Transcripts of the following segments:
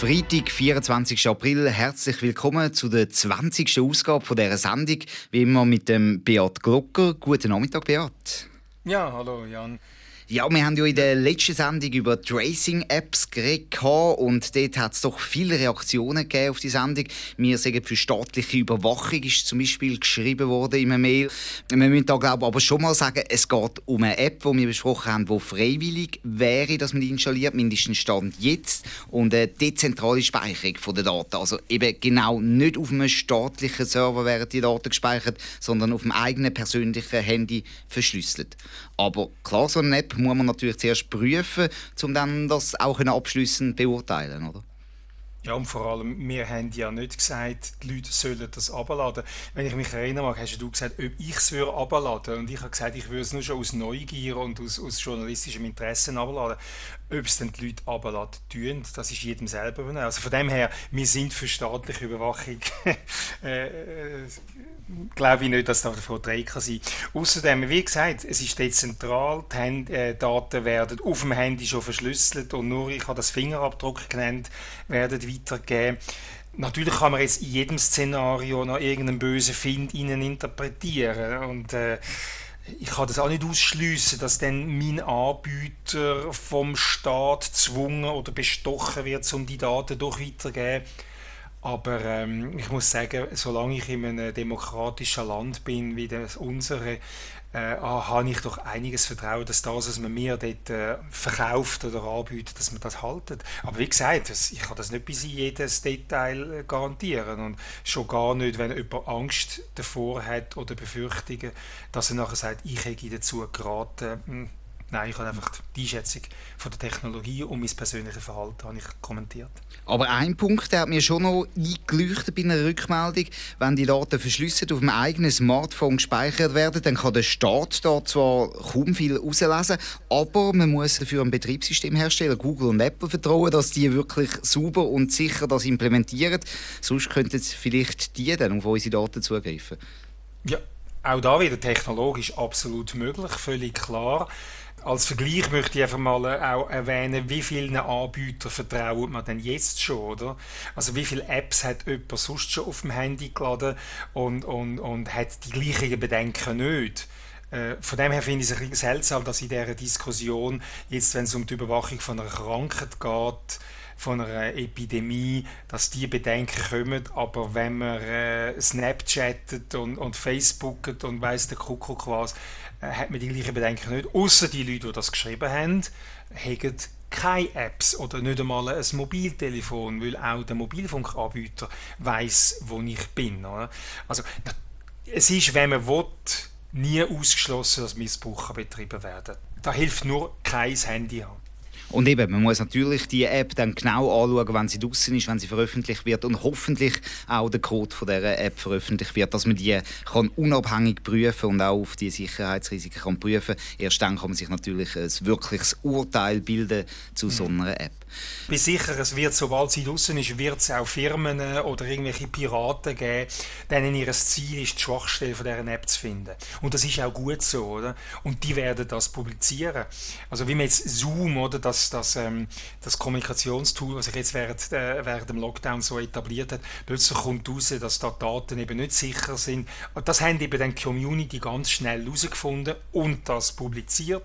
Freitag, 24. April. Herzlich willkommen zu der 20. Ausgabe dieser Sendung. Wie immer mit dem Beat Glocker. Guten Nachmittag, Beat. Ja, hallo Jan. Ja, wir haben ja in der letzten Sendung über Tracing-Apps geredet und dort hat es doch viele Reaktionen gegeben auf die Sendung. Wir sagen, für staatliche Überwachung ist zum Beispiel geschrieben worden in einem Mail. Wir müssen da glaube aber schon mal sagen, es geht um eine App, die wir besprochen haben, die freiwillig wäre, dass man die installiert, mindestens Stand jetzt, und eine dezentrale Speicherung der Daten. Also eben genau nicht auf einem staatlichen Server werden die Daten gespeichert, sondern auf dem eigenen persönlichen Handy verschlüsselt. Aber klar, so eine App muss man natürlich zuerst prüfen, um dann das auch abschließend beurteilen, oder? Ja, und vor allem, wir haben ja nicht gesagt, die Leute sollen das abladen. Wenn ich mich erinnere, mag, hast du gesagt, ob ich es abladen Und ich habe gesagt, ich würde es nur schon aus Neugier und aus, aus journalistischem Interesse abladen. Ob es dann die Leute abladen tun, das ist jedem selber. Also von dem her, wir sind für staatliche Überwachung äh, äh glaube ich nicht, dass das davon drei kann sein. Außerdem, wie gesagt, es ist dezentral, die Hand, äh, Daten werden auf dem Handy schon verschlüsselt und nur, ich habe das Fingerabdruck genannt, werden weitergegeben. Natürlich kann man jetzt in jedem Szenario noch irgendeinen bösen Find ihnen interpretieren und äh, ich kann das auch nicht ausschließen, dass dann mein Anbieter vom Staat gezwungen oder bestochen wird, um die Daten doch weiterzugeben. Aber ähm, ich muss sagen, solange ich in einem demokratischen Land bin wie das unsere, äh, ah, habe ich doch einiges Vertrauen, dass das, was man mir dort äh, verkauft oder anbietet, dass man das haltet. Aber wie gesagt, das, ich kann das nicht bis in jedes Detail äh, garantieren und schon gar nicht, wenn jemand Angst davor hat oder Befürchtungen, dass er nachher sagt, ich hätte dazu geraten, hm, Nein, ich habe einfach die Einschätzung von der Technologie und mein persönliches Verhalten habe ich kommentiert. Aber ein Punkt der hat mir schon noch eingeleuchtet bei einer Rückmeldung. Wenn die Daten verschlüsselt auf dem eigenen Smartphone gespeichert werden, dann kann der Staat da zwar kaum viel auslesen, aber man muss dafür ein Betriebssystem herstellen, Google und Apple vertrauen, dass die wirklich sauber und sicher das implementieren. Sonst könnten vielleicht die dann auf unsere Daten zugreifen. Ja, auch da wieder technologisch absolut möglich, völlig klar. Als Vergleich möchte ich einfach mal äh, auch erwähnen, wie vielen Anbietern vertraut man denn jetzt schon, oder? Also wie viele Apps hat jemand sonst schon auf dem Handy geladen und, und, und hat die gleichen Bedenken nicht? Äh, von dem her finde ich es ein bisschen seltsam, dass in dieser Diskussion, jetzt wenn es um die Überwachung von einer Krankheit geht, von einer Epidemie, dass die Bedenken kommen, aber wenn man äh, Snapchattet und, und Facebooket und weiss der Kuckuck was, äh, hat man die gleichen Bedenken nicht. Außer die Leute, die das geschrieben haben, haben keine Apps oder nicht einmal ein Mobiltelefon, weil auch der Mobilfunkanbieter weiß, wo ich bin. Oder? Also es ist, wenn man will, nie ausgeschlossen, dass Missbrauch betrieben werden. Da hilft nur kein Handy haben. Und eben, man muss natürlich die App dann genau anschauen, wenn sie draußen ist, wenn sie veröffentlicht wird und hoffentlich auch der Code von dieser App veröffentlicht wird, dass man die kann unabhängig prüfen und auch auf die Sicherheitsrisiken kann prüfen. Erst dann kann man sich natürlich ein wirkliches Urteil bilden zu so einer App. Ich bin sicher, es wird, sobald sie draußen ist, wird es auch Firmen oder irgendwelche Piraten geben, denen ihr Ziel ist, die Schwachstelle von dieser App zu finden. Und das ist auch gut so, oder? Und die werden das publizieren. Also wie man jetzt Zoom, oder, das, das, ähm, das Kommunikationstool, was sich jetzt während, äh, während dem Lockdown so etabliert hat, plötzlich kommt raus, dass da Daten eben nicht sicher sind. Das haben eben dann die Community ganz schnell herausgefunden und das publiziert.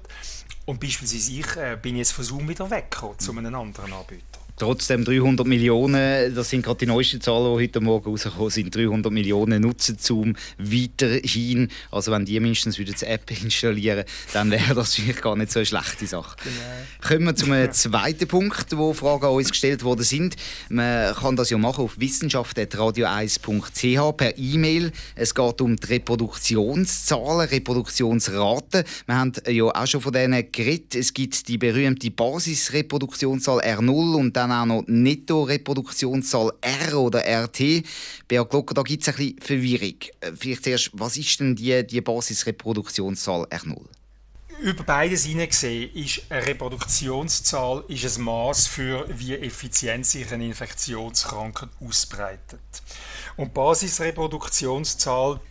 Und beispielsweise ich äh, bin jetzt von Zoom wieder weggekommen zu einem anderen Anbieter. Trotzdem 300 Millionen, das sind gerade die neuesten Zahlen, die heute Morgen rausgekommen sind, 300 Millionen nutzen Zoom weiterhin. Also wenn die mindestens wieder die App installieren, dann wäre das vielleicht gar nicht so eine schlechte Sache. Genau. Kommen wir zum zweiten Punkt, wo Fragen an uns gestellt worden sind. Man kann das ja machen auf wissenschaft.radio1.ch per E-Mail. Es geht um die Reproduktionszahlen, Reproduktionsraten. Wir haben ja auch schon von denen geredet. Es gibt die berühmte Basisreproduktionszahl R0 und dann dann auch noch Netto-Reproduktionszahl R oder RT. Beat Glocker, da gibt es ein bisschen Verwirrung. Äh, vielleicht zuerst, was ist denn die, die Basisreproduktionszahl R0? Über beides hineingesehen ist eine Reproduktionszahl ist ein Maß für wie effizient sich eine Infektionskrankheit ausbreitet. Und die Basisreproduktionszahl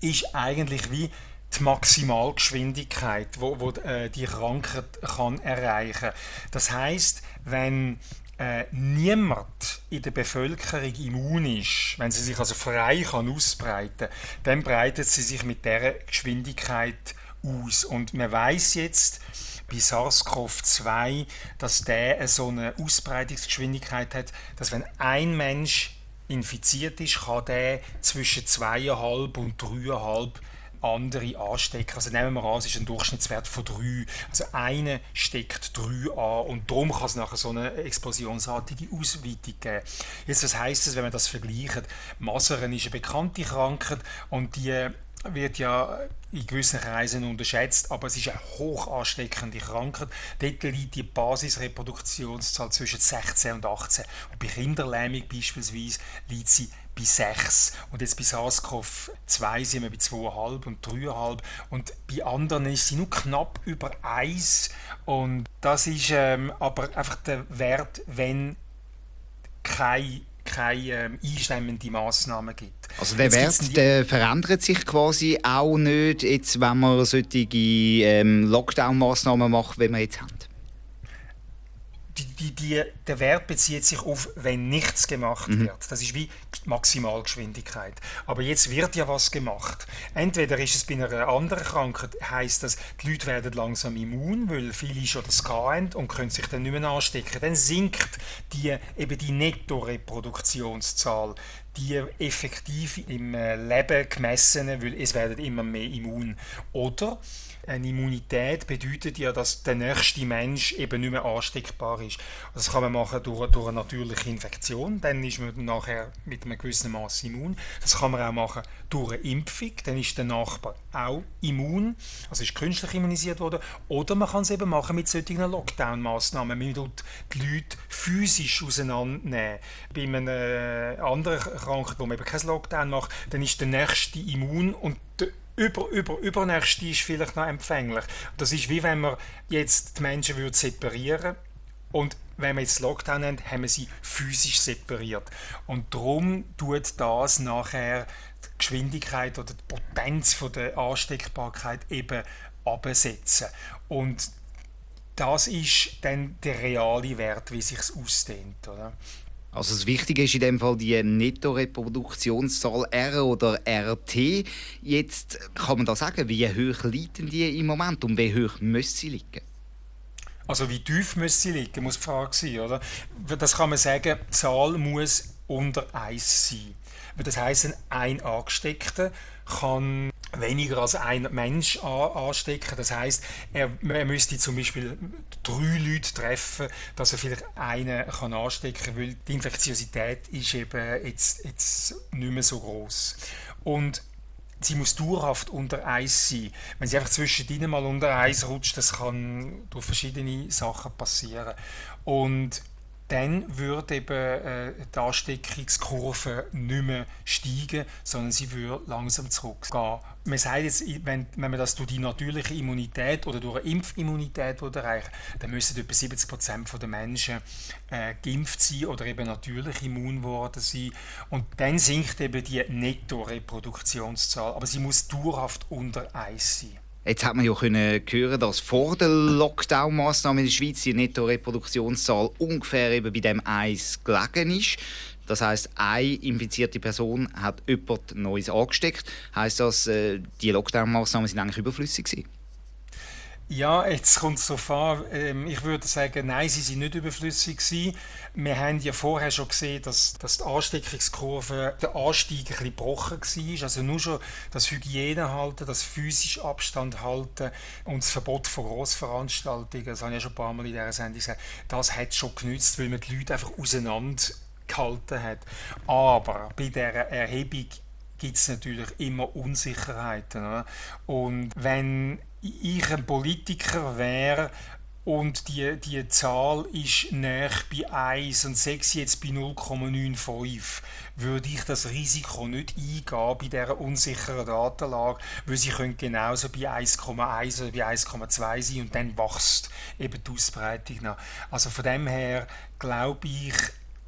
ist eigentlich wie die Maximalgeschwindigkeit, wo, wo äh, die Krankheit kann erreichen. Das heißt, wenn äh, niemand in der Bevölkerung immun ist, wenn sie sich also frei kann ausbreiten, dann breitet sie sich mit der Geschwindigkeit aus. Und man weiß jetzt bei SARS-CoV-2, dass der so eine Ausbreitungsgeschwindigkeit hat, dass wenn ein Mensch infiziert ist, kann der zwischen zweieinhalb und dreieinhalb andere anstecken. Also nehmen wir an, es ist ein Durchschnittswert von 3. Also eine steckt 3 an und darum kann es nachher so eine explosionsartige Ausweitung geben. Jetzt, was heisst das, wenn man das vergleicht? Masern ist eine bekannte Krankheit und die wird ja in gewissen Kreisen unterschätzt, aber es ist eine hoch ansteckende Krankheit. Dort liegt die Basisreproduktionszahl zwischen 16 und 18. Und bei Kinderlähmung beispielsweise liegt sie bei 6. Und jetzt bei SARS-CoV-2 sind wir bei 2,5 und 3,5. Und bei anderen ist sie nur knapp über 1. Und das ist ähm, aber einfach der Wert, wenn keine keine ähm, einschnemmende Massnahmen gibt. Also der Wert der verändert sich quasi auch nicht, jetzt, wenn man solche ähm, Lockdown-Massnahmen macht, wie wir jetzt haben? Die, die, die, der Wert bezieht sich auf, wenn nichts gemacht mhm. wird. Das ist wie Maximalgeschwindigkeit. Aber jetzt wird ja was gemacht. Entweder ist es bei einer anderen Krankheit, heißt das, die Leute werden langsam immun, weil viele schon das haben und können sich dann nicht mehr anstecken. Dann sinkt die, eben die Netto-Reproduktionszahl, die effektiv im äh, Leben gemessene, weil es werden immer mehr immun. Oder eine Immunität bedeutet ja, dass der nächste Mensch eben nicht mehr ansteckbar ist. Das kann man machen durch, durch eine natürliche Infektion, dann ist man nachher mit einem gewissen Maß immun. Das kann man auch machen durch eine Impfung, dann ist der Nachbar auch immun, also ist künstlich immunisiert worden. Oder man kann es eben machen mit solchen Lockdown-Massnahmen. Man tut die Leute physisch auseinandernehmen. Bei einer äh, anderen Krankheit, wo man eben keinen Lockdown macht, dann ist der nächste immun und über, über, übernächste ist vielleicht noch empfänglich. Das ist wie wenn man jetzt die Menschen würde separieren und wenn wir jetzt Lockdown haben, haben wir sie physisch separiert. Und darum tut das nachher die Geschwindigkeit oder die Potenz von der Ansteckbarkeit eben absetzen. Und das ist dann der reale Wert, wie sich ausdehnt. Oder? Also das Wichtige ist in dem Fall die Netto-Reproduktionszahl R oder RT. Jetzt kann man da sagen, wie hoch liegen die im Moment und wie hoch müssen sie liegen? Also wie tief müssen sie liegen, muss die Frage sein, oder? Das kann man sagen, die Zahl muss unter 1 sein. Das heisst, ein Angesteckter kann weniger als ein Mensch anstecken. Das heißt, er, er, müsste zum Beispiel drei Leute treffen, dass er vielleicht einen kann anstecken kann, weil die Infektiosität ist eben jetzt, jetzt nicht mehr so groß. Und sie muss dauerhaft unter Eis sein. Wenn sie einfach zwischendrin mal unter Eis rutscht, das kann durch verschiedene Sachen passieren. Und dann würde eben äh, die Ansteckungskurve nicht mehr steigen, sondern sie würde langsam zurückgehen. Man sagt jetzt, wenn, wenn man das durch die natürliche Immunität oder durch eine Impfimmunität erreichen dann müssen etwa 70 Prozent der Menschen äh, geimpft sein oder eben natürlich immun geworden sein. Und dann sinkt eben die Netto-Reproduktionszahl. Aber sie muss dauerhaft unter 1 sein. Jetzt hat man ja können hören, dass vor der Lockdown-Maßnahme in der Schweiz die Netto-Reproduktionszahl ungefähr eben bei dem 1 gelegen ist. Das heißt, eine infizierte Person hat jemand Neues angesteckt. Heißt das, äh, die Lockdown-Maßnahmen sind eigentlich überflüssig gewesen? Ja, jetzt kommt es darauf an. Ähm, ich würde sagen, nein, sie sind nicht überflüssig gewesen. Wir haben ja vorher schon gesehen, dass, dass die Ansteckungskurve, der Anstieg ein bisschen gebrochen war. Also nur schon das Hygiene halten, das physisch Abstand halten und das Verbot von Grossveranstaltungen, das habe ich ja schon ein paar Mal in dieser Sendung gesagt, das hat schon genützt, weil man die Leute einfach auseinandergehalten hat. Aber bei dieser Erhebung gibt es natürlich immer Unsicherheiten. Oder? Und wenn ich ein Politiker wäre und die, die Zahl ist näher bei 1 und 6 jetzt bei 0,95, würde ich das Risiko nicht eingehen bei dieser unsicheren Datenlage, weil sie können genauso bei 1,1 oder bei 1,2 sein und dann wächst eben die Ausbreitung nach. Also von dem her glaube ich,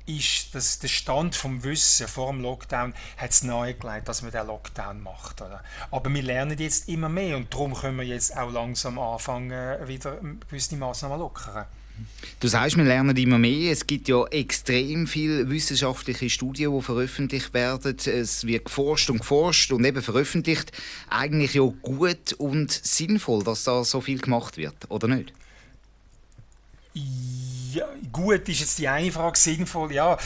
ist, dass der Stand vom Wissen vor dem Lockdown hat es nahegelegt, dass man den Lockdown macht. Oder? Aber wir lernen jetzt immer mehr und darum können wir jetzt auch langsam anfangen, wieder gewisse Massnahmen lockern. Du sagst, wir lernen immer mehr. Es gibt ja extrem viele wissenschaftliche Studien, die veröffentlicht werden. Es wird geforscht und geforscht und eben veröffentlicht. Eigentlich ja gut und sinnvoll, dass da so viel gemacht wird, oder nicht? Ja, gut ist jetzt die eine Frage, sinnvoll. Ja,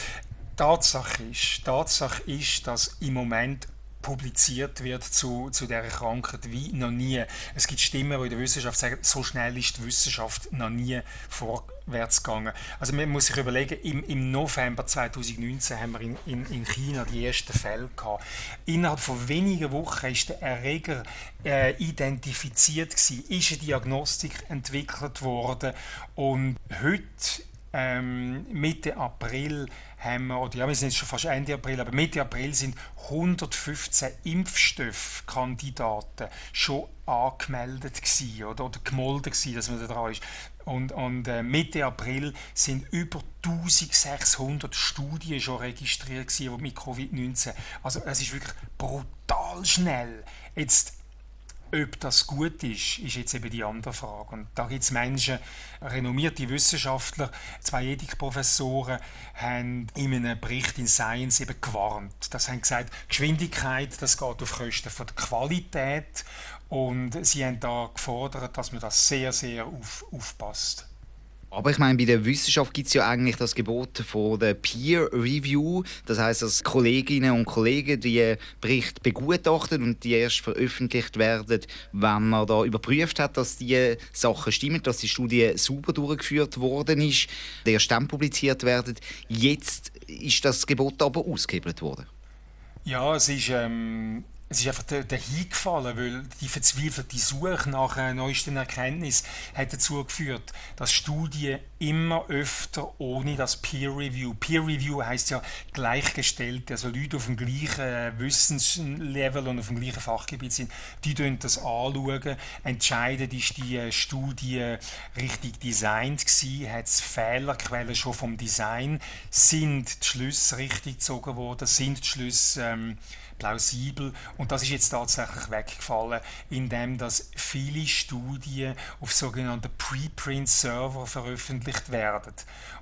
Tatsache ist, Tatsache ist, dass im Moment publiziert wird zu, zu dieser Krankheit wie noch nie. Es gibt Stimmen, die in der Wissenschaft sagen, so schnell ist die Wissenschaft noch nie vorwärts gegangen. Also man muss sich überlegen, im, im November 2019 haben wir in, in, in China die ersten Fälle gehabt. Innerhalb von wenigen Wochen ist der Erreger äh, identifiziert gewesen, ist eine Diagnostik entwickelt worden und heute ähm, Mitte April haben wir, oder ja, wir sind jetzt schon fast Ende April, aber Mitte April sind 115 Impfstoffkandidaten schon angemeldet gewesen, oder, oder gemolden gewesen, dass man da dran ist. Und, und äh, Mitte April sind über 1600 Studien schon registriert gewesen, mit Covid-19. Also es ist wirklich brutal schnell. Jetzt ob das gut ist, ist jetzt eben die andere Frage. Und da gibt es Menschen, renommierte Wissenschaftler, zwei Ethikprofessoren, haben in einem Bericht in Science eben gewarnt. Das haben gesagt, Geschwindigkeit, das geht auf Kosten von der Qualität. Und sie haben da gefordert, dass man das sehr, sehr auf, aufpasst. Aber ich meine, bei der Wissenschaft gibt es ja eigentlich das Gebot von der Peer Review. Das heißt, dass Kolleginnen und Kollegen die Bericht begutachten und die erst veröffentlicht werden, wenn man da überprüft hat, dass die Sachen stimmen, dass die Studie sauber durchgeführt worden ist, der erst dann publiziert werden. Jetzt ist das Gebot aber ausgehebelt worden. Ja, es ist ähm, es ist einfach dahin gefallen, weil die verzweifelte Suche nach äh, neuesten Erkenntnissen hat dazu geführt, dass Studien immer öfter ohne das Peer Review. Peer Review heißt ja gleichgestellt, also Leute auf dem gleichen äh, Wissenslevel und auf dem gleichen Fachgebiet sind, die tun das anschauen, entscheiden, ist die äh, Studie richtig designt gewesen, hat es Fehlerquellen schon vom Design, sind die Schlüsse richtig gezogen worden, sind die Schlüsse ähm, plausibel und das ist jetzt tatsächlich weggefallen, indem dass viele Studien auf sogenannten Preprint-Server veröffentlicht werden.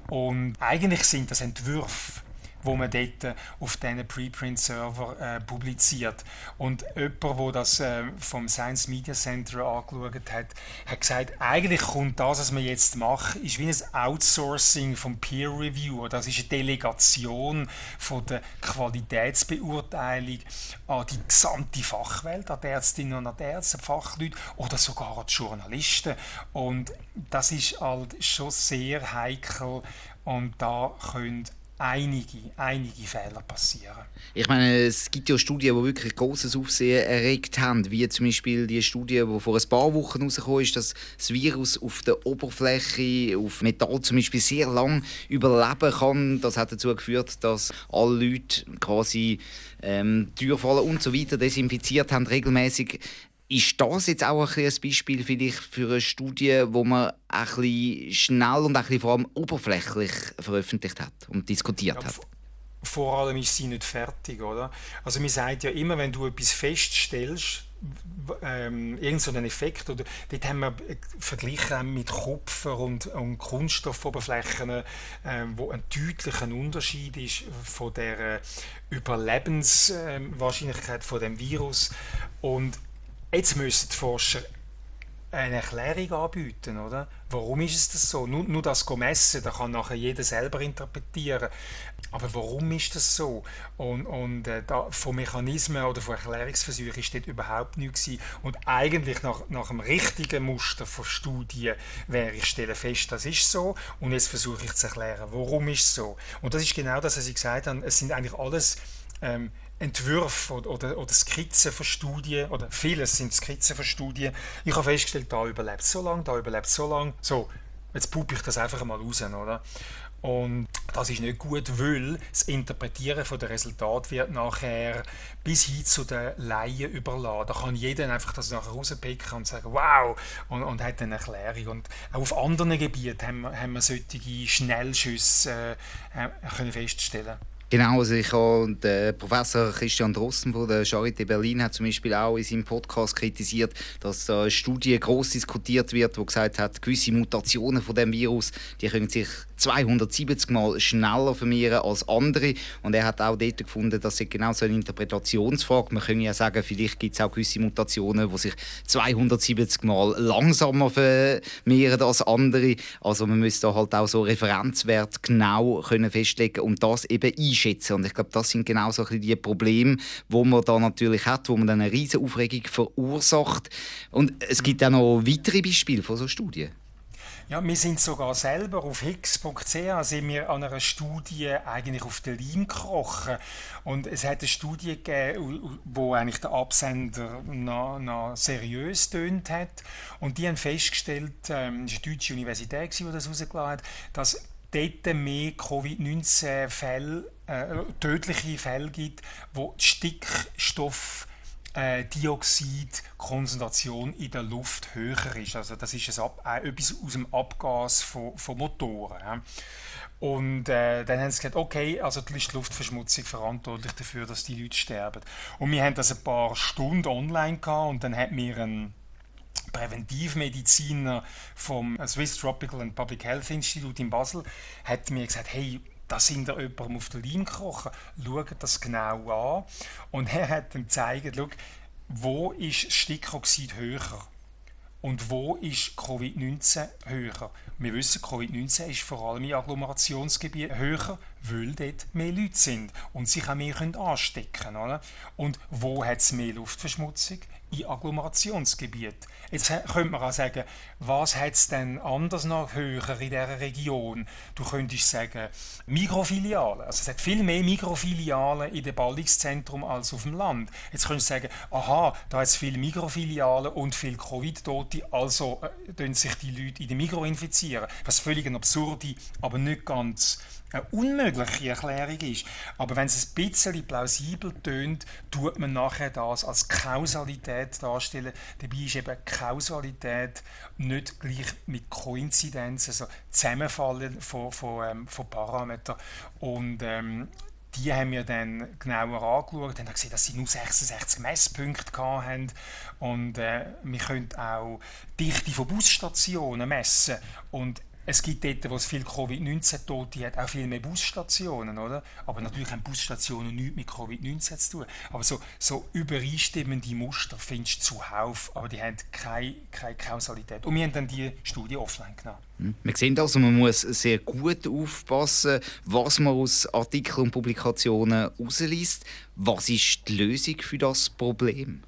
Und eigentlich sind das Entwürfe wo man dort auf diesen Preprint-Server äh, publiziert. Und jemand, der das äh, vom Science Media Center angeschaut hat, hat gesagt, eigentlich kommt das, was man jetzt macht, ist wie ein Outsourcing vom Peer Review. Das ist eine Delegation von der Qualitätsbeurteilung an die gesamte Fachwelt, an die Ärztinnen und an die Ärzte, Fachleute oder sogar an die Journalisten. Und das ist halt schon sehr heikel und da können einige, einige Fehler passieren. Ich meine, es gibt ja Studien, die wirklich großes Aufsehen erregt haben, wie zum Beispiel die Studie, die vor ein paar Wochen herausgekommen ist, dass das Virus auf der Oberfläche, auf Metall zum Beispiel, sehr lang überleben kann. Das hat dazu geführt, dass alle Leute quasi ähm, Türfallen und so weiter desinfiziert haben regelmäßig. Ist das jetzt auch ein, ein Beispiel vielleicht für eine Studie, wo man ein bisschen schnell und ein bisschen vor allem oberflächlich veröffentlicht hat und diskutiert ja, hat? Vor allem ist sie nicht fertig, oder? Also man sagt ja immer, wenn du etwas feststellst, ähm, irgendeinen Effekt, oder dort haben wir verglichen mit Kupfer und, und Kunststoffoberflächen, äh, wo ein deutlicher Unterschied ist von der Überlebenswahrscheinlichkeit äh, von dem Virus und Jetzt müssen die Forscher eine Erklärung anbieten, oder? Warum ist es das so? Nur, nur das messen, da kann nachher jeder selber interpretieren. Aber warum ist das so? Und, und äh, da, von Mechanismen oder von Erklärungsversuchen ist dort überhaupt nichts. Und eigentlich nach, nach dem richtigen Muster von Studien wäre ich stelle fest, das ist so. Und jetzt versuche ich zu erklären, warum ist es so. Und das ist genau das, was ich gesagt habe. Es sind eigentlich alles ähm, Entwürfe oder, oder, oder, Skizzen von Studien, oder vieles sind Skizzen von Studien. Ich habe festgestellt, da überlebt so lange, da überlebt so lange. So, Jetzt puppe ich das einfach mal raus, oder? Und das ist nicht gut, weil das Interpretieren von der Resultat wird nachher bis hin zu den Laien überladen. Da kann jeder einfach das nachher rauspicken und sagen, wow, und, und hat eine Erklärung. Und auch auf anderen Gebieten haben wir, haben wir solche Schnellschüsse äh, können feststellen Genau, also ich habe der Professor Christian Drosten von der Charité Berlin hat zum Beispiel auch in seinem Podcast kritisiert, dass eine Studie groß diskutiert wird, wo gesagt hat, gewisse Mutationen von dem Virus, die können sich 270 Mal schneller vermehren als andere. Und er hat auch dort gefunden, dass es genau so eine Interpretationsfrage. Man könnte ja sagen, vielleicht gibt es auch gewisse Mutationen, die sich 270 Mal langsamer vermehren als andere. Also man müsste halt auch so Referenzwert genau können festlegen und das eben einschätzen. Und ich glaube, das sind genau so die Probleme, wo man da natürlich hat, wo man dann eine riesige Aufregung verursacht. Und es gibt auch noch weitere Beispiele von so Studien. Ja, wir sind sogar selber auf higgs.ch sind wir an einer Studie eigentlich auf den Leim gekrochen. Und es hat eine Studie gegeben, wo eigentlich der Absender noch, noch seriös tönt hat. Und die haben festgestellt, ähm, es war eine deutsche Universität, die das herausgelassen hat, dass dort mehr Covid-19-Fälle, äh, tödliche Fälle gibt, wo Stickstoff äh, Dioxidkonzentration in der Luft höher ist. Also das ist äh, etwas aus dem Abgas von, von Motoren. Und äh, dann haben sie gesagt, okay, also die Luftverschmutzung verantwortlich dafür, dass die Leute sterben. Und wir haben das ein paar Stunden online gehabt und dann hat mir ein Präventivmediziner vom Swiss Tropical and Public Health Institute in Basel hat mir gesagt, hey, da sind da jemandem auf der Leim gekrochen. Schaut das genau an. Und er hat dann gezeigt, schau, wo ist Stickoxid höher und wo ist Covid-19 höher. Wir wissen, Covid-19 ist vor allem in Agglomerationsgebieten höher, weil dort mehr Leute sind und sich auch mehr anstecken können. Und wo hat es mehr Luftverschmutzung? in Agglomerationsgebiet. Jetzt könnte man auch sagen, was hat es denn anders noch höher in dieser Region? Du könntest sagen, Mikrofilialen. Also es hat viel mehr Mikrofilialen in dem Ballungszentrum als auf dem Land. Jetzt könntest du sagen, aha, da hat es viele Mikrofilialen und viele Covid-Tote, also äh, sich die Leute in den Mikro infizieren. Was völlig eine absurde, aber nicht ganz eine unmögliche Erklärung ist. Aber wenn es ein bisschen plausibel tönt, tut man nachher das als Kausalität darstellen. Dabei ist eben Kausalität nicht gleich mit Koinzidenz, also Zusammenfallen von, von, ähm, von Parametern. Und ähm, die haben wir dann genauer angeschaut, haben gesehen, dass sie nur 66 Messpunkte hatten. Und äh, wir können auch die Dichte von Busstationen messen. Und es gibt dort, wo es viel Covid-19-Tote hat, auch viel mehr Busstationen, oder? Aber natürlich haben Busstationen nichts mit Covid-19 zu tun. Aber so, so übereinstimmende Muster findest du zuhauf, aber die haben keine, keine Kausalität. Und wir haben dann die Studie offline genommen. Hm. Wir sehen also, man muss sehr gut aufpassen, was man aus Artikeln und Publikationen herausliest. Was ist die Lösung für das Problem?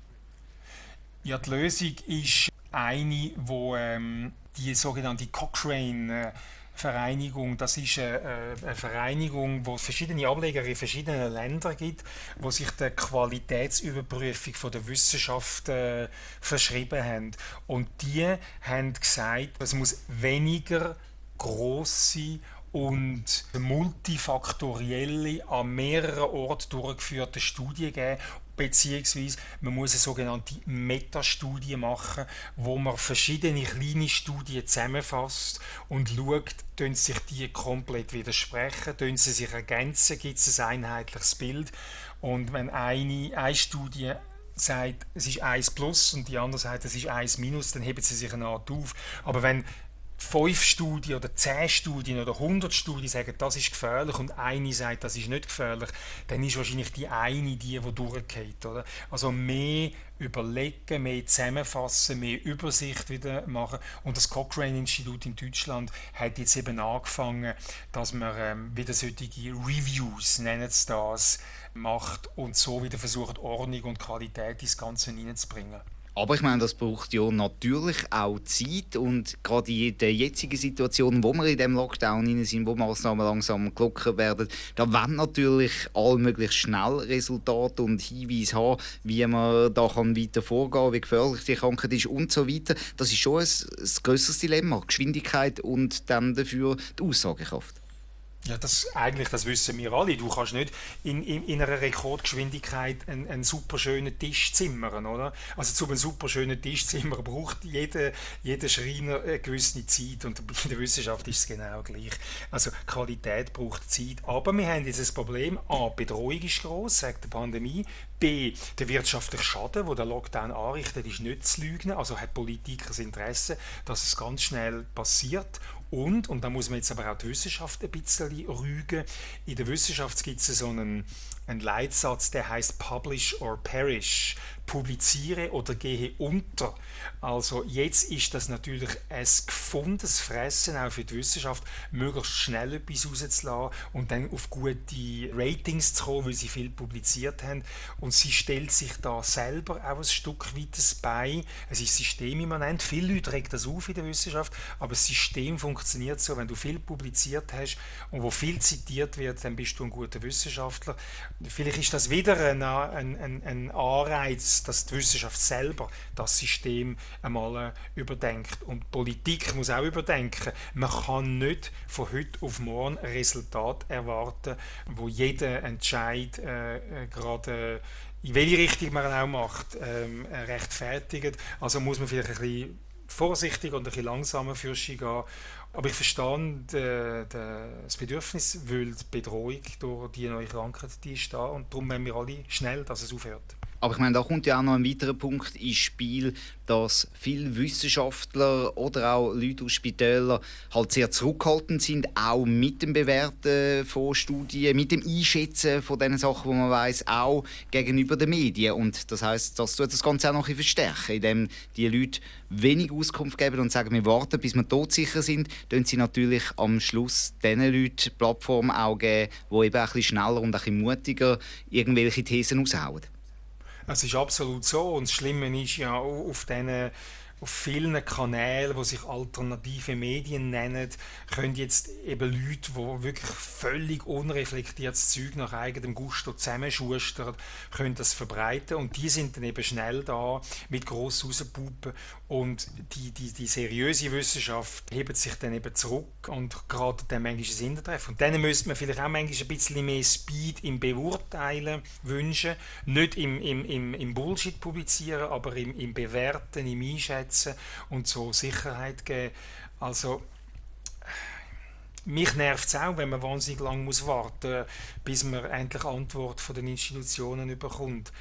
Ja, die Lösung ist eine, die ähm, die sogenannte Cochrane Vereinigung, das ist eine, eine Vereinigung, wo es verschiedene Ableger in verschiedenen Ländern gibt, wo sich der Qualitätsüberprüfung von der Wissenschaft äh, verschrieben haben. Und die haben gesagt, es muss weniger große und multifaktorielle, an mehreren Orten durchgeführte Studien geben, beziehungsweise man muss eine sogenannte Metastudie machen, wo man verschiedene kleine Studien zusammenfasst und schaut, tun sich die komplett widersprechen, tun sie sich ergänzen, gibt es ein einheitliches Bild und wenn eine, eine Studie sagt, es ist 1 plus und die andere sagt, es ist 1 minus, dann heben sie sich eine Art auf. Aber wenn fünf Studien oder zehn Studien oder 100 Studien sagen, das ist gefährlich und eine sagt, das ist nicht gefährlich, dann ist wahrscheinlich die eine die, die durchgeht. Oder? Also mehr überlegen, mehr zusammenfassen, mehr Übersicht wieder machen. Und das Cochrane-Institut in Deutschland hat jetzt eben angefangen, dass man ähm, wieder solche Reviews, nennen es das, macht und so wieder versucht, Ordnung und Qualität ins Ganze hineinzubringen. Aber ich meine, das braucht ja natürlich auch Zeit und gerade in der jetzigen Situation, wo wir in dem Lockdown sind, wo Maßnahmen langsam gelockert werden, da wollen natürlich alle möglichst schnell Resultate und Hinweise haben, wie man da kann weiter vorgehen, wie gefährlich die Krankheit ist und so weiter. Das ist schon ein, ein größeres Dilemma, Geschwindigkeit und dann dafür die Aussagekraft. Ja, das, eigentlich, das wissen wir alle. Du kannst nicht in, in, in einer Rekordgeschwindigkeit einen, einen super schönen Tisch zimmern, oder? Also zu einem super schönen Tisch zimmern braucht jeder, jeder Schreiner eine gewisse Zeit und in der Wissenschaft ist es genau gleich. Also Qualität braucht Zeit. Aber wir haben das Problem, A, Bedrohung ist groß, sagt die Pandemie, B, der wirtschaftliche Schaden, den der Lockdown anrichtet, ist nicht zu lügen, also hat Politik das Interesse, dass es ganz schnell passiert und, und da muss man jetzt aber auch die Wissenschaft ein bisschen rügen, in der Wissenschaft gibt es so einen, einen Leitsatz, der heißt Publish or Perish publiziere oder gehe unter. Also jetzt ist das natürlich ein gefundenes Fressen auch für die Wissenschaft, möglichst schnell etwas rauszulassen und dann auf gute Ratings zu kommen, weil sie viel publiziert haben. Und sie stellt sich da selber auch ein Stück weit bei. Es ist systemimmanent. Viele Leute regen das auf in der Wissenschaft, aber das System funktioniert so, wenn du viel publiziert hast und wo viel zitiert wird, dann bist du ein guter Wissenschaftler. Vielleicht ist das wieder ein, ein, ein, ein Anreiz, dass, die Wissenschaft selber das System einmal äh, überdenkt. Und Politik muss auch überdenken. Man kann nicht von heute auf morgen Resultat erwarten, wo jeder Entscheid äh, äh gerade äh, in welche Richtung man auch macht, ähm, rechtfertigt. Also muss man vielleicht ein bisschen vorsichtig und ein bisschen langsamer für sich gehen. Aber ich verstehe de, das Bedürfnis, weil die Bedrohung durch die neue Krankheit die ist da und darum wollen wir alle schnell, dass es aufhört. Aber ich meine, da kommt ja auch noch ein weiterer Punkt ins Spiel, dass viele Wissenschaftler oder auch Leute aus Spitälern halt sehr zurückhaltend sind, auch mit dem Bewerten von Studien, mit dem Einschätzen von den Sachen, die man weiß, auch gegenüber den Medien. Und das heißt, das tut das Ganze auch noch ein verstärken, indem die Leute wenig Auskunft geben und sagen, wir warten, bis wir todsicher sind, dann sie natürlich am Schluss diesen Leuten Plattformen auch geben, die eben ein bisschen schneller und ein bisschen mutiger irgendwelche Thesen aushauen. Es ist absolut so. Und das Schlimme ist ja auf diesen auf vielen Kanälen, die sich alternative Medien nennen, können jetzt eben Leute, die wirklich völlig unreflektiertes Zeug nach eigenem Gusto zusammenschustern, können das verbreiten und die sind dann eben schnell da mit gross rauspuppen und die, die, die seriöse Wissenschaft hebt sich dann eben zurück und gerade dann manchmal ein Hintertreffen. Und dann müsste man vielleicht auch manchmal ein bisschen mehr Speed im Beurteilen wünschen, nicht im, im, im, Bullshit publizieren, aber im, im Bewerten, im Einschätzen und so Sicherheit geben. Also mich nervt es auch, wenn man wahnsinnig lang muss warten, bis man endlich Antwort von den Institutionen bekommt.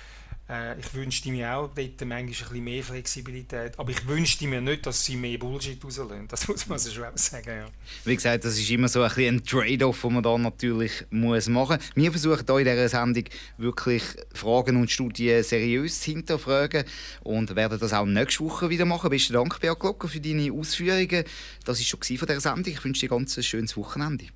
Äh, ich wünschte mir auch dort manchmal ein bisschen mehr Flexibilität. Aber ich wünschte mir nicht, dass sie mehr Bullshit rauslösen. Das muss man so schon sagen. Ja. Wie gesagt, das ist immer so ein, ein Trade-off, den man da natürlich muss machen muss. Wir versuchen hier in dieser Sendung wirklich Fragen und Studien seriös zu hinterfragen und werden das auch nächste Woche wieder machen. Besten Dank, Beat Glocker, für deine Ausführungen. Das war schon von dieser Sendung. Ich wünsche dir ein ganz schönes Wochenende.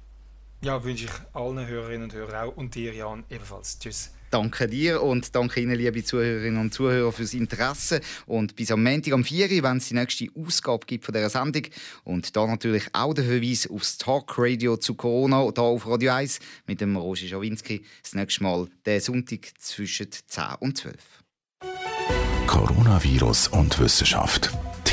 Ja, wünsche ich allen Hörerinnen und Hörern auch und dir, Jan, ebenfalls. Tschüss. Danke dir und danke Ihnen, liebe Zuhörerinnen und Zuhörer, fürs Interesse. Und bis am Montag am 4 Uhr, wenn es die nächste Ausgabe gibt von dieser Sendung. Und da natürlich auch der Verweis aufs Talkradio zu Corona, hier auf Radio 1 mit dem Roger Schawinski. Das nächste Mal der Sonntag zwischen 10 und 12. Coronavirus und Wissenschaft.